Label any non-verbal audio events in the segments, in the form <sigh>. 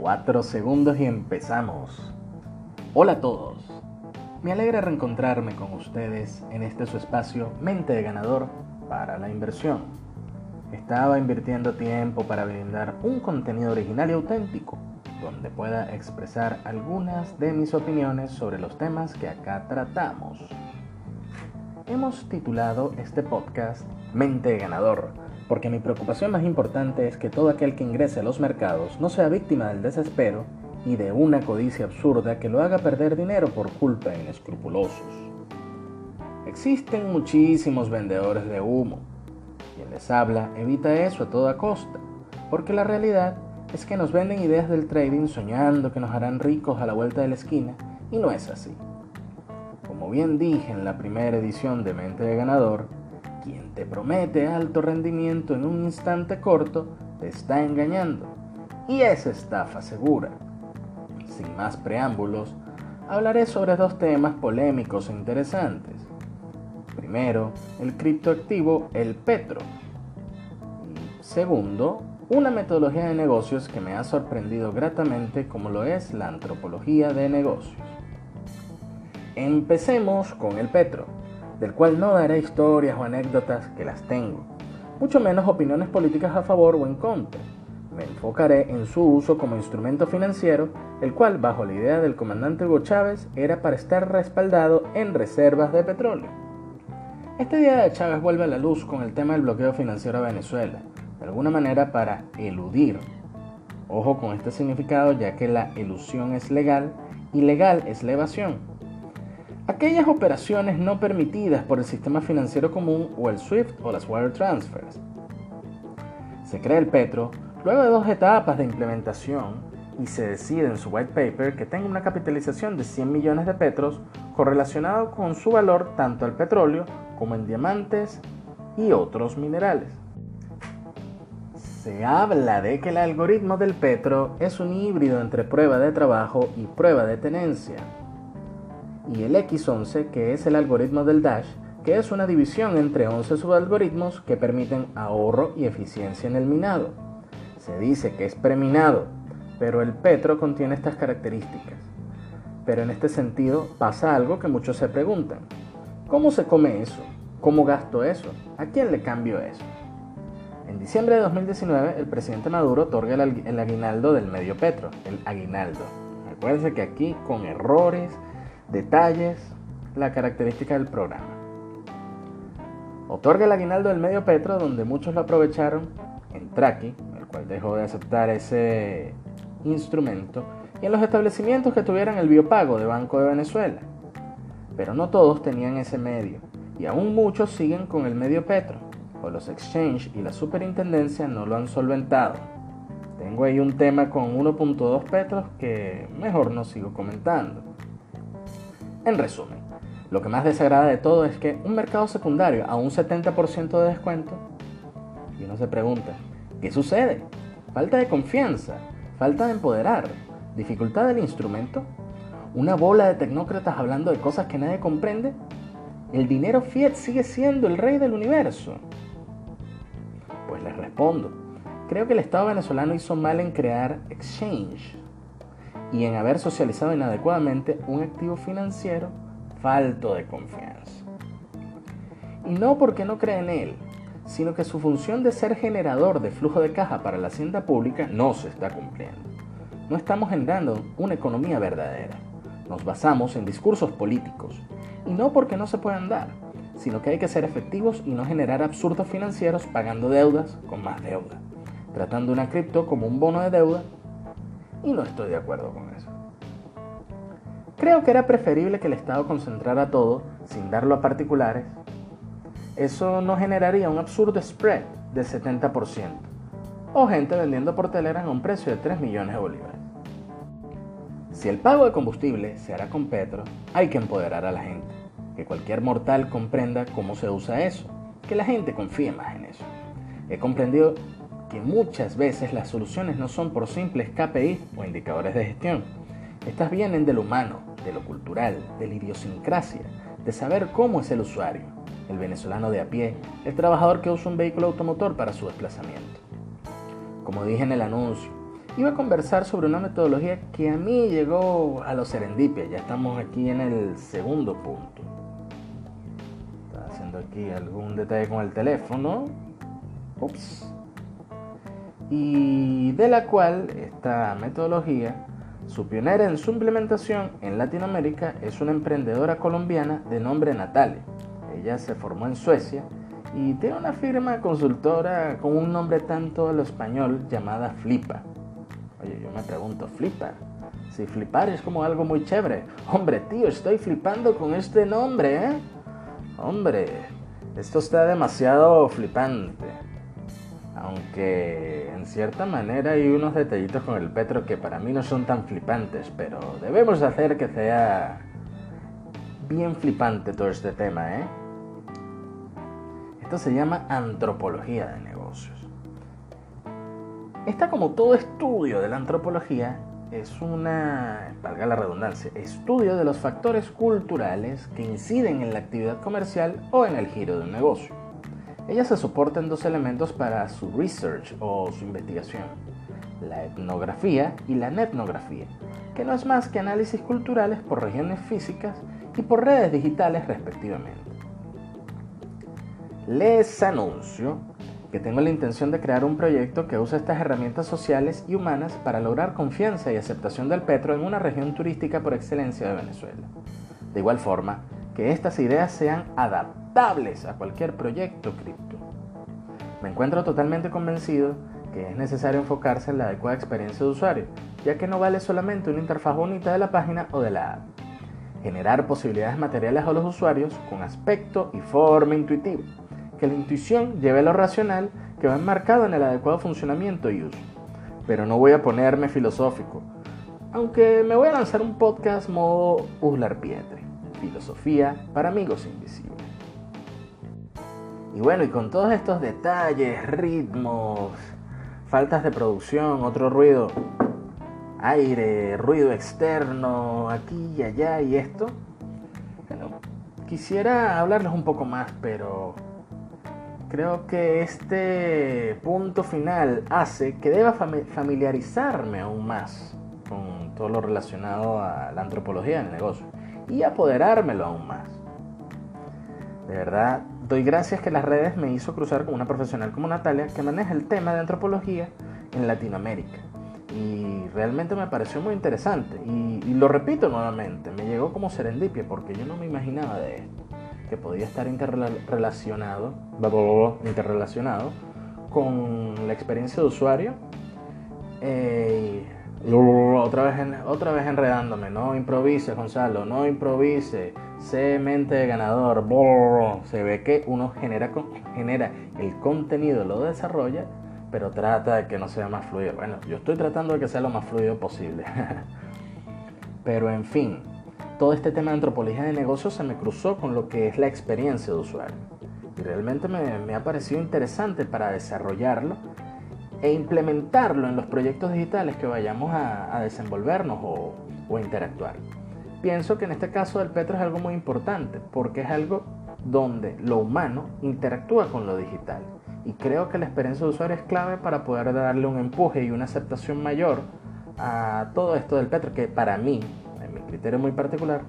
Cuatro segundos y empezamos. Hola a todos. Me alegra reencontrarme con ustedes en este su espacio Mente de Ganador para la inversión. Estaba invirtiendo tiempo para brindar un contenido original y auténtico, donde pueda expresar algunas de mis opiniones sobre los temas que acá tratamos. Hemos titulado este podcast Mente de Ganador porque mi preocupación más importante es que todo aquel que ingrese a los mercados no sea víctima del desespero y de una codicia absurda que lo haga perder dinero por culpa de inescrupulosos. Existen muchísimos vendedores de humo. Quien les habla evita eso a toda costa, porque la realidad es que nos venden ideas del trading soñando que nos harán ricos a la vuelta de la esquina y no es así. Como bien dije en la primera edición de Mente de Ganador, quien te promete alto rendimiento en un instante corto te está engañando. Y es estafa segura. Sin más preámbulos, hablaré sobre dos temas polémicos e interesantes. Primero, el criptoactivo El Petro. Segundo, una metodología de negocios que me ha sorprendido gratamente como lo es la antropología de negocios. Empecemos con el Petro del cual no daré historias o anécdotas que las tengo, mucho menos opiniones políticas a favor o en contra. Me enfocaré en su uso como instrumento financiero, el cual, bajo la idea del comandante Hugo Chávez, era para estar respaldado en reservas de petróleo. Este día de Chávez vuelve a la luz con el tema del bloqueo financiero a Venezuela, de alguna manera para eludir. Ojo con este significado ya que la elusión es legal y legal es la evasión aquellas operaciones no permitidas por el sistema financiero común o el SWIFT o las wire transfers. Se crea el Petro luego de dos etapas de implementación y se decide en su white paper que tenga una capitalización de 100 millones de petros correlacionado con su valor tanto al petróleo como en diamantes y otros minerales. Se habla de que el algoritmo del petro es un híbrido entre prueba de trabajo y prueba de tenencia y el X11, que es el algoritmo del Dash, que es una división entre 11 subalgoritmos que permiten ahorro y eficiencia en el minado. Se dice que es preminado, pero el Petro contiene estas características. Pero en este sentido pasa algo que muchos se preguntan. ¿Cómo se come eso? ¿Cómo gasto eso? ¿A quién le cambio eso? En diciembre de 2019, el presidente Maduro otorga el, aguinaldo del medio Petro, el aguinaldo. Acuérdense que aquí con errores, detalles, la característica del programa. Otorga el aguinaldo del medio Petro, donde muchos lo aprovecharon en Traki, el cual dejó de aceptar ese instrumento, y en los establecimientos que tuvieran el biopago de Banco de Venezuela. Pero no todos tenían ese medio, y aún muchos siguen con el medio Petro, o los exchange y la superintendencia no lo han solventado. Tengo ahí un tema con 1.2 petros que mejor no sigo comentando. En resumen, lo que más desagrada de todo es que un mercado secundario a un 70% de descuento, y uno se pregunta, ¿qué sucede? Falta de confianza, falta de empoderar, dificultad del instrumento, una bola de tecnócratas hablando de cosas que nadie comprende. El dinero fiat sigue siendo el rey del universo. Pues les respondo, creo que el Estado venezolano hizo mal en crear Exchange, y en haber socializado inadecuadamente un activo financiero falto de confianza. Y no porque no cree en él, sino que su función de ser generador de flujo de caja para la hacienda pública no se está cumpliendo. No estamos generando una economía verdadera. Nos basamos en discursos políticos, y no porque no se puedan dar, sino que hay que ser efectivos y no generar absurdos financieros pagando deudas con más deuda, tratando una cripto como un bono de deuda y no estoy de acuerdo con eso. Creo que era preferible que el Estado concentrara todo sin darlo a particulares. Eso no generaría un absurdo spread de 70%, o gente vendiendo por teleras a un precio de 3 millones de bolívares. Si el pago de combustible se hará con Petro, hay que empoderar a la gente, que cualquier mortal comprenda cómo se usa eso, que la gente confíe más en eso. He comprendido que muchas veces las soluciones no son por simples KPI o indicadores de gestión. Estas vienen de lo humano, de lo cultural, de la idiosincrasia, de saber cómo es el usuario, el venezolano de a pie, el trabajador que usa un vehículo automotor para su desplazamiento. Como dije en el anuncio, iba a conversar sobre una metodología que a mí llegó a los serendipia. Ya estamos aquí en el segundo punto. Estaba haciendo aquí algún detalle con el teléfono. Ups. Y de la cual esta metodología, su pionera en su implementación en Latinoamérica, es una emprendedora colombiana de nombre Natalia. Ella se formó en Suecia y tiene una firma consultora con un nombre tanto a lo español llamada Flipa. Oye, yo me pregunto, ¿flipar? Si flipar es como algo muy chévere. Hombre, tío, estoy flipando con este nombre, ¿eh? Hombre, esto está demasiado flipante. Aunque en cierta manera hay unos detallitos con el Petro que para mí no son tan flipantes, pero debemos hacer que sea bien flipante todo este tema, ¿eh? Esto se llama antropología de negocios. Esta, como todo estudio de la antropología, es una, valga la redundancia, estudio de los factores culturales que inciden en la actividad comercial o en el giro de un negocio. Ella se soporta en dos elementos para su research o su investigación, la etnografía y la netnografía, que no es más que análisis culturales por regiones físicas y por redes digitales respectivamente. Les anuncio que tengo la intención de crear un proyecto que use estas herramientas sociales y humanas para lograr confianza y aceptación del petro en una región turística por excelencia de Venezuela. De igual forma, que estas ideas sean adaptables a cualquier proyecto cripto. Me encuentro totalmente convencido que es necesario enfocarse en la adecuada experiencia de usuario, ya que no vale solamente una interfaz bonita de la página o de la app. Generar posibilidades materiales a los usuarios con aspecto y forma intuitiva que la intuición lleve lo racional que va enmarcado en el adecuado funcionamiento y uso. Pero no voy a ponerme filosófico, aunque me voy a lanzar un podcast modo Uslar Pietre, filosofía para amigos invisibles. Y bueno, y con todos estos detalles, ritmos, faltas de producción, otro ruido, aire, ruido externo, aquí y allá y esto, bueno, quisiera hablarles un poco más, pero Creo que este punto final hace que deba familiarizarme aún más con todo lo relacionado a la antropología del negocio y apoderármelo aún más. De verdad, doy gracias que las redes me hizo cruzar con una profesional como Natalia que maneja el tema de antropología en Latinoamérica. Y realmente me pareció muy interesante. Y, lo repito nuevamente, me llegó como serendipia porque yo no me imaginaba de esto que podía estar interrelacionado, interrelacionado con la experiencia de usuario. Eh, otra, vez otra vez enredándome, no improvise Gonzalo, no improvise, sé mente ganador, se ve que uno genera, genera el contenido, lo desarrolla, pero trata de que no sea más fluido. Bueno, yo estoy tratando de que sea lo más fluido posible. <laughs> pero en fin, todo este tema de antropología de negocios se me cruzó con lo que es la experiencia de usuario. Y realmente me, ha parecido interesante para desarrollarlo e implementarlo en los proyectos digitales que vayamos a, desenvolvernos o, o interactuar. Pienso que en este caso del Petro es algo muy importante porque es algo donde lo humano interactúa con lo digital. Y creo que la experiencia de usuario es clave para poder darle un empuje y una aceptación mayor a todo esto del Petro, que para mí criterio muy particular,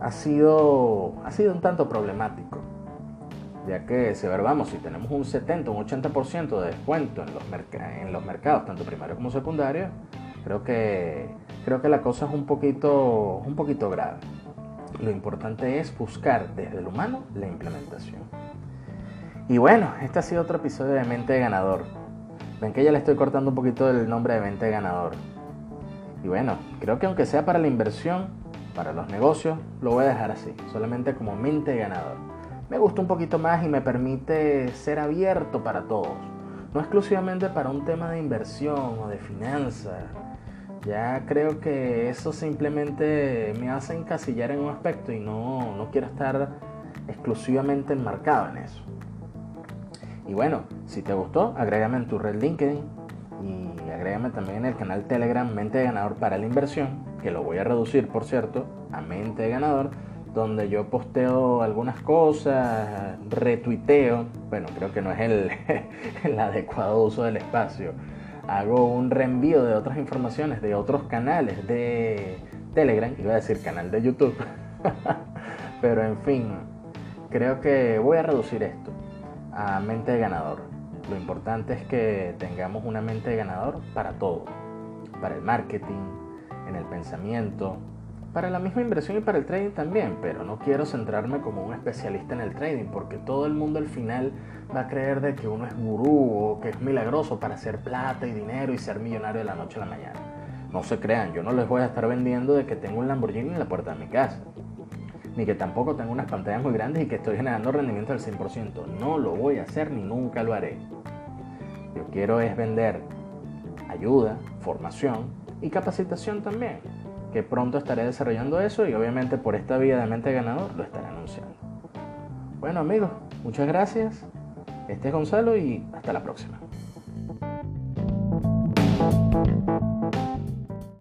ha sido, ha sido un tanto problemático. Ya que, si vamos, si tenemos un 70, un 80% de descuento en los, en los mercados, tanto primario como secundario, creo que, creo que la cosa es un poquito, un poquito grave. Lo importante es buscar desde el humano la implementación. Y bueno, este ha sido otro episodio de Mente de Ganador. Ven que ya le estoy cortando un poquito el nombre de Mente de Ganador. Y bueno, creo que aunque sea para la inversión, para los negocios, lo voy a dejar así, solamente como mente ganador. Me gusta un poquito más y me permite ser abierto para todos, no exclusivamente para un tema de inversión o de finanzas. Ya creo que eso simplemente me hace encasillar en un aspecto y no, no quiero estar exclusivamente enmarcado en eso. Y bueno, si te gustó, agrégame en tu red LinkedIn y agrégame también en el canal Telegram Mente de Ganador para la Inversión que lo voy a reducir, por cierto, a mente de ganador, donde yo posteo algunas cosas, retuiteo, bueno, creo que no es el, <laughs> el adecuado uso del espacio, hago un reenvío de otras informaciones de otros canales de Telegram, iba a decir canal de YouTube, <laughs> pero en fin, creo que voy a reducir esto a mente de ganador. Lo importante es que tengamos una mente de ganador para todo, para el marketing, en el pensamiento, para la misma inversión y para el trading también, pero no quiero centrarme como un especialista en el trading, porque todo el mundo al final va a creer de que uno es gurú o que es milagroso para hacer plata y dinero y ser millonario de la noche a la mañana. No se crean, yo no les voy a estar vendiendo de que tengo un Lamborghini en la puerta de mi casa, ni que tampoco tengo unas pantallas muy grandes y que estoy generando rendimiento del 100%. No lo voy a hacer ni nunca lo haré. Yo quiero es vender ayuda, formación y capacitación también que pronto estaré desarrollando eso y obviamente por esta vía de mente ganador lo estaré anunciando. Bueno amigos, muchas gracias. Este es Gonzalo y hasta la próxima.